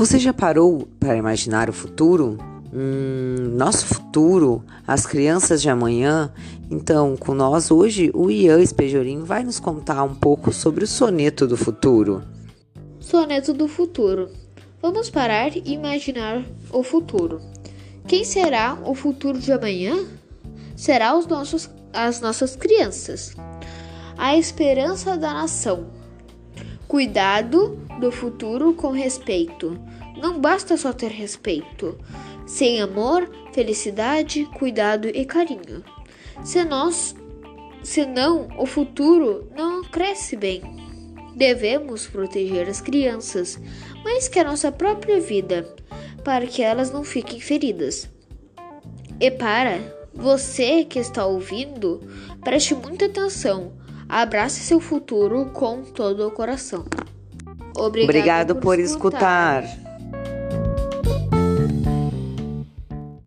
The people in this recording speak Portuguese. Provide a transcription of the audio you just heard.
Você já parou para imaginar o futuro? Hum, nosso futuro, as crianças de amanhã. Então, com nós hoje, o Ian Espejorim vai nos contar um pouco sobre o soneto do futuro. Soneto do futuro. Vamos parar e imaginar o futuro. Quem será o futuro de amanhã? Será os nossos, as nossas crianças. A esperança da nação. Cuidado do futuro com respeito. Não basta só ter respeito. Sem amor, felicidade, cuidado e carinho. Se nós, senão o futuro não cresce bem. Devemos proteger as crianças, mais que a nossa própria vida, para que elas não fiquem feridas. E para você que está ouvindo, preste muita atenção. Abrace seu futuro com todo o coração. Obrigado, Obrigado por, por escutar. escutar.